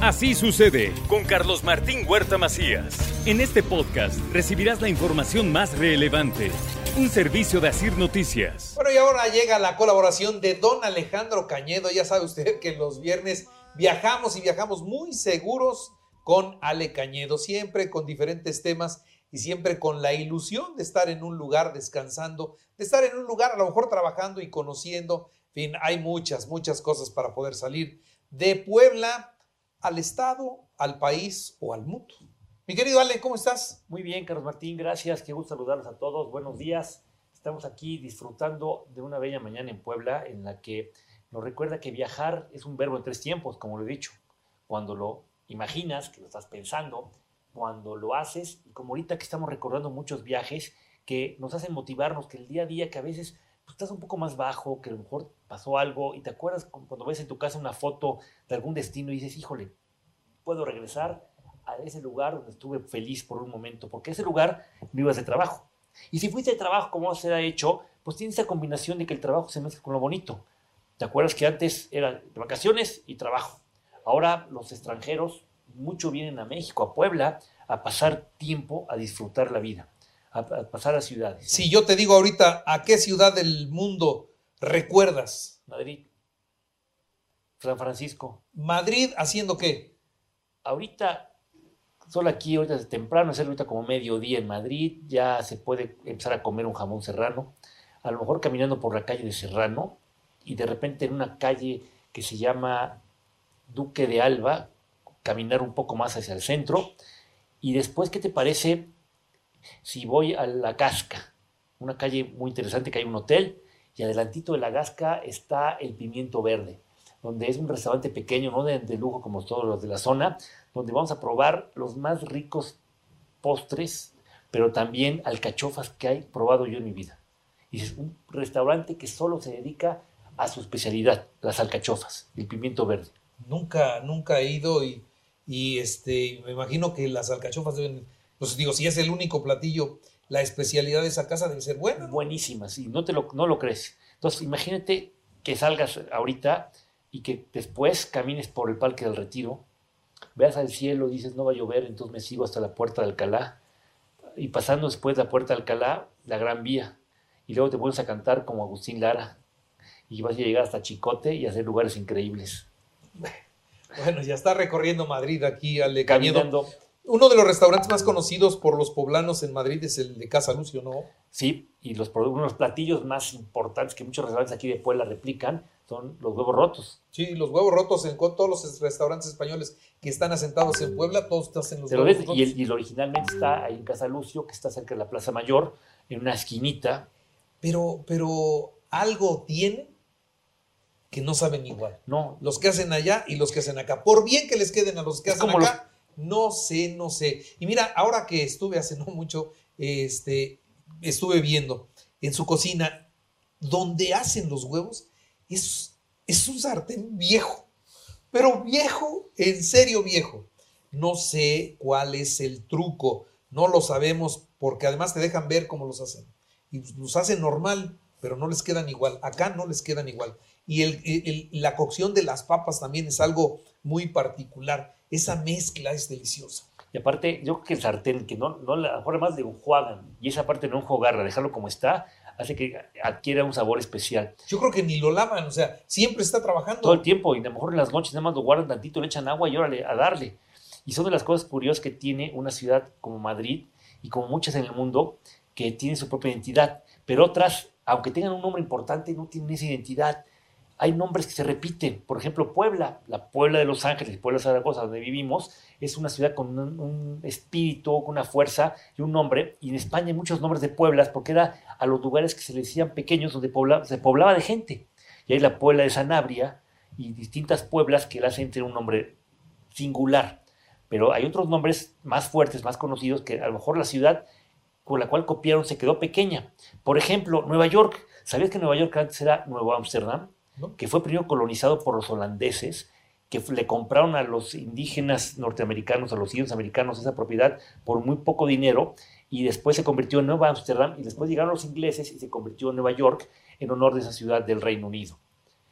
Así sucede con Carlos Martín Huerta Macías. En este podcast recibirás la información más relevante. Un servicio de Asir Noticias. Bueno, y ahora llega la colaboración de don Alejandro Cañedo. Ya sabe usted que los viernes viajamos y viajamos muy seguros con Ale Cañedo, siempre con diferentes temas y siempre con la ilusión de estar en un lugar descansando, de estar en un lugar a lo mejor trabajando y conociendo. En fin, hay muchas, muchas cosas para poder salir de Puebla al Estado, al país o al mundo. Mi querido Ale, ¿cómo estás? Muy bien, Carlos Martín, gracias. Qué gusto saludarlos a todos. Buenos días. Estamos aquí disfrutando de una bella mañana en Puebla en la que nos recuerda que viajar es un verbo en tres tiempos, como lo he dicho. Cuando lo imaginas, que lo estás pensando, cuando lo haces, y como ahorita que estamos recordando muchos viajes que nos hacen motivarnos, que el día a día, que a veces pues, estás un poco más bajo, que a lo mejor pasó algo y te acuerdas cuando ves en tu casa una foto de algún destino y dices, híjole, puedo regresar a ese lugar donde estuve feliz por un momento, porque ese lugar no ibas de trabajo. Y si fuiste de trabajo, como se ha hecho, pues tiene esa combinación de que el trabajo se mezcla con lo bonito. ¿Te acuerdas que antes era de vacaciones y trabajo? Ahora los extranjeros mucho vienen a México, a Puebla, a pasar tiempo, a disfrutar la vida, a, a pasar a ciudades. Si yo te digo ahorita, ¿a qué ciudad del mundo recuerdas? Madrid, San Francisco. ¿Madrid haciendo qué? Ahorita, solo aquí, ahorita es temprano, es ahorita como mediodía en Madrid, ya se puede empezar a comer un jamón serrano. A lo mejor caminando por la calle de Serrano y de repente en una calle que se llama Duque de Alba, caminar un poco más hacia el centro. Y después, ¿qué te parece si voy a La Casca? Una calle muy interesante que hay un hotel y adelantito de La Casca está el Pimiento Verde, donde es un restaurante pequeño, no de, de lujo como todos los de la zona, donde vamos a probar los más ricos postres, pero también alcachofas que hay probado yo en mi vida. Y es un restaurante que solo se dedica a su especialidad, las alcachofas, el pimiento verde. Nunca, nunca he ido y, y este, me imagino que las alcachofas deben, pues digo, si es el único platillo, la especialidad de esa casa debe ser buena. ¿no? Buenísimas, sí, no, te lo, no lo crees. Entonces, imagínate que salgas ahorita y que después camines por el Parque del Retiro, veas al cielo, dices no va a llover, entonces me sigo hasta la puerta de Alcalá, y pasando después la puerta de Alcalá, la Gran Vía, y luego te pones a cantar como Agustín Lara, y vas a llegar hasta Chicote y hacer lugares increíbles. Bueno, ya está recorriendo Madrid aquí, Ale Cañedo. Uno de los restaurantes más conocidos por los poblanos en Madrid es el de Casa Lucio, ¿no? Sí, y los, uno de los platillos más importantes que muchos restaurantes aquí de Puebla replican son los huevos rotos. Sí, los huevos rotos en todos los restaurantes españoles que están asentados en Puebla, todos hacen los huevos rotos. y, el, y el originalmente está ahí en Casa Lucio, que está cerca de la Plaza Mayor, en una esquinita. Pero, pero algo tiene que no saben igual. No, Los que hacen allá y los que hacen acá. Por bien que les queden a los que Es hacen acá, no sé, no sé. Y mira, ahora que estuve hace no mucho, este, estuve viendo en su cocina, donde hacen los huevos, es, es un sartén viejo. Pero viejo, en serio viejo. No sé cuál es el truco, no lo sabemos, porque además te dejan ver cómo los hacen. Y los hacen normal, pero no les quedan igual. Acá no les quedan igual. Y la cocción de las papas también es algo muy particular. Esa mezcla es deliciosa. Y aparte, yo creo que el sartén, que no, no la forma más de enjuagan, y esa parte no enjuagarla, dejarlo como está, hace que adquiera un sabor especial. Yo creo que ni lo lavan, o sea, siempre está trabajando. Todo el tiempo, y a lo mejor en las noches nada más lo guardan tantito, le echan agua y órale, a darle. Y son de las cosas curiosas que tiene una ciudad como Madrid, y como muchas en el mundo, que tienen su propia identidad, pero otras, aunque tengan un nombre importante, no tienen esa identidad. Hay nombres que se repiten. Por ejemplo, Puebla, la Puebla de Los Ángeles, Puebla de Zaragoza, donde vivimos, es una ciudad con un, espíritu, con una fuerza y un nombre. Y en España hay muchos nombres de pueblas porque era a los lugares que se le decían pequeños donde se poblaba de gente. Y hay la Puebla de Sanabria, y distintas pueblas que le hacen tener un nombre singular. Pero hay otros nombres más fuertes, más conocidos, que a lo mejor la ciudad con la cual copiaron se quedó pequeña. Por ejemplo, Nueva York. ¿Sabías que Nueva York antes era Nuevo Ámsterdam? Que fue primero colonizado por los holandeses, que le compraron a los indígenas norteamericanos, a los indios americanos, esa propiedad por muy poco dinero, y después se convirtió en Nueva Ámsterdam, y después llegaron los ingleses y se convirtió en Nueva York en honor de esa ciudad del Reino Unido.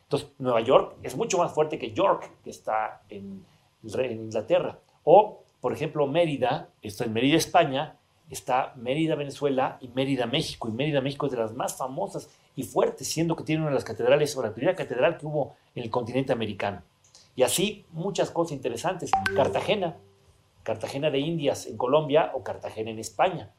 Entonces, Nueva York es mucho más fuerte que York, que está en, en Inglaterra. O, por ejemplo, Mérida, está en Mérida, España, está Mérida, Venezuela y Mérida, México. Y Mérida, México es de las más famosas y fuertes, siendo que tiene una de las catedrales, o la primera catedral que hubo en el continente americano. Y así muchas cosas interesantes. Cartagena, Cartagena de Indias en Colombia o Cartagena en España.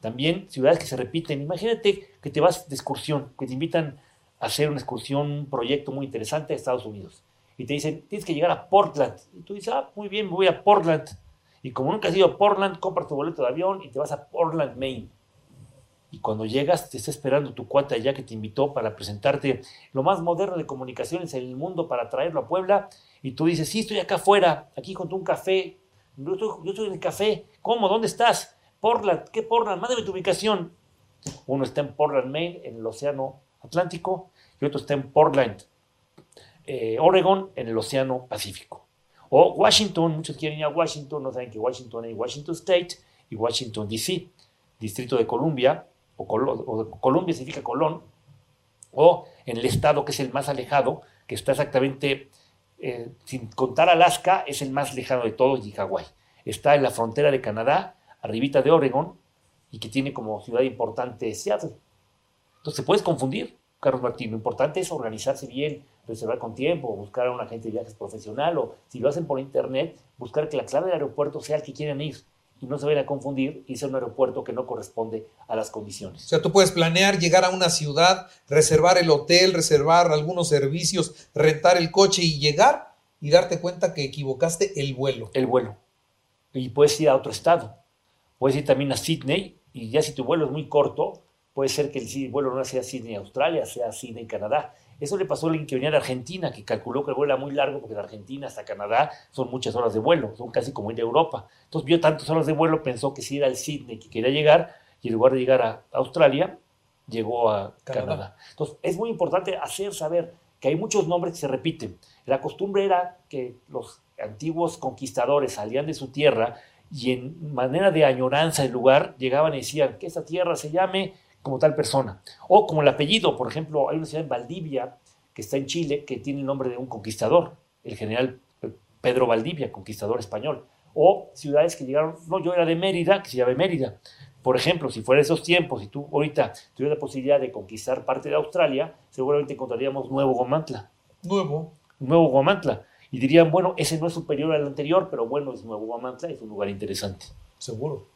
También ciudades que se repiten. Imagínate que te vas de excursión, que te invitan a hacer una excursión, un proyecto muy interesante a Estados Unidos. Y te dicen, tienes que llegar a Portland. Y tú dices, ah, muy bien, voy a Portland. Y como nunca has ido a Portland, compras tu boleto de avión y te vas a Portland, Maine. Y cuando llegas, te está esperando tu cuata allá que te invitó para presentarte lo más moderno de comunicaciones en el mundo para traerlo a Puebla. Y tú dices, sí, estoy acá afuera, aquí junto a un café. Yo estoy, en el café. ¿Cómo? ¿Dónde estás? Portland. ¿Qué Portland? Mándame tu ubicación. Uno está en Portland, Maine, en el Océano Atlántico, y otro está en Portland, eh, Oregon, en el Océano Pacífico. O Washington, muchos quieren ir a Washington, no saben que Washington hay Washington State y Washington DC, Distrito de Columbia, o, Col o Columbia significa Colón, o en el estado que es el más alejado, que está exactamente, eh, sin contar Alaska, es el más lejano de todos y Hawái. Está en la frontera de Canadá, arribita de Oregon, y que tiene como ciudad importante Seattle. Entonces, puedes confundir, Carlos Martín. Lo importante es organizarse bien, reservar con tiempo, buscar a un agente de viajes profesional, o si lo hacen por internet, buscar que la clave del aeropuerto sea el que quieren ir y no se vayan a confundir y sea un aeropuerto que no corresponde a las condiciones. O sea, tú puedes planear llegar a una ciudad, reservar el hotel, reservar algunos servicios, rentar el coche y llegar y darte cuenta que equivocaste el vuelo. El vuelo. Y puedes ir a otro estado. Puedes ir también a Sydney y ya si tu vuelo es muy corto, puede ser que el vuelo no sea Sydney, Australia, sea Sydney, Canadá. Eso le pasó a alguien que venía de Argentina, que calculó que el vuelo era muy largo, porque de Argentina hasta Canadá son muchas horas de vuelo, son casi como ir de Europa. Entonces vio tantas horas de vuelo, pensó que si era el Sydney que quería llegar, y en lugar de llegar a Australia, llegó a Canadá. Canadá. Entonces es muy importante hacer saber que hay muchos nombres que se repiten. La costumbre era que los antiguos conquistadores salían de su tierra y en manera de añoranza del lugar llegaban y decían que esa tierra se llame como tal persona. O como el apellido, por ejemplo, hay una ciudad en Valdivia, que está en Chile, que tiene el nombre de un conquistador, el general Pedro Valdivia, conquistador español. O ciudades que llegaron, no, yo era de Mérida, que se llama Mérida. Por ejemplo, si fuera esos tiempos, y tú ahorita tuvieras la posibilidad de conquistar parte de Australia, seguramente encontraríamos Nuevo Gomantla. Nuevo. Nuevo Guamantla. Y dirían, bueno, ese no es superior al anterior, pero bueno, es Nuevo Guamantla, es un lugar interesante. Seguro.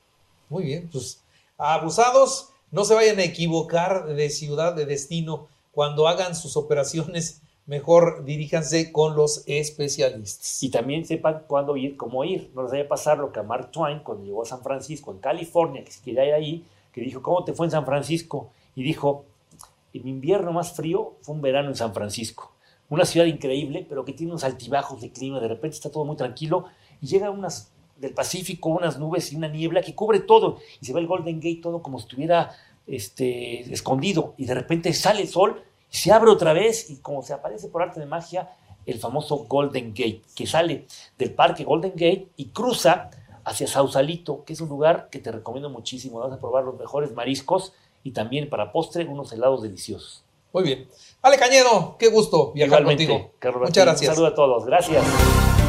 Muy bien. Pues abusados, no se vayan a equivocar de ciudad, de destino. Cuando hagan sus operaciones, mejor diríjanse con los especialistas. Y también sepan cuándo ir, cómo ir. No les vaya a pasar lo que a Mark Twain, cuando llegó a San Francisco, en California, que se quería ir ahí, que dijo, ¿cómo te fue en San Francisco? Y dijo, mi invierno más frío fue un verano en San Francisco. Una ciudad increíble, pero que tiene unos altibajos de clima. De repente está todo muy tranquilo y llegan unas del Pacífico, unas nubes y una niebla que cubre todo. Y se ve el Golden Gate todo como si estuviera este, escondido. Y de repente sale el sol y se abre otra vez y como se aparece por arte de magia el famoso Golden Gate, que sale del parque Golden Gate y cruza hacia Sausalito, que es un lugar que te recomiendo muchísimo. Vas a probar los mejores mariscos y también para postre unos helados deliciosos. Muy bien. Ale Cañedo, qué gusto viajar Igualmente, contigo. Carlos Muchas gracias. Un saludo a todos. Gracias.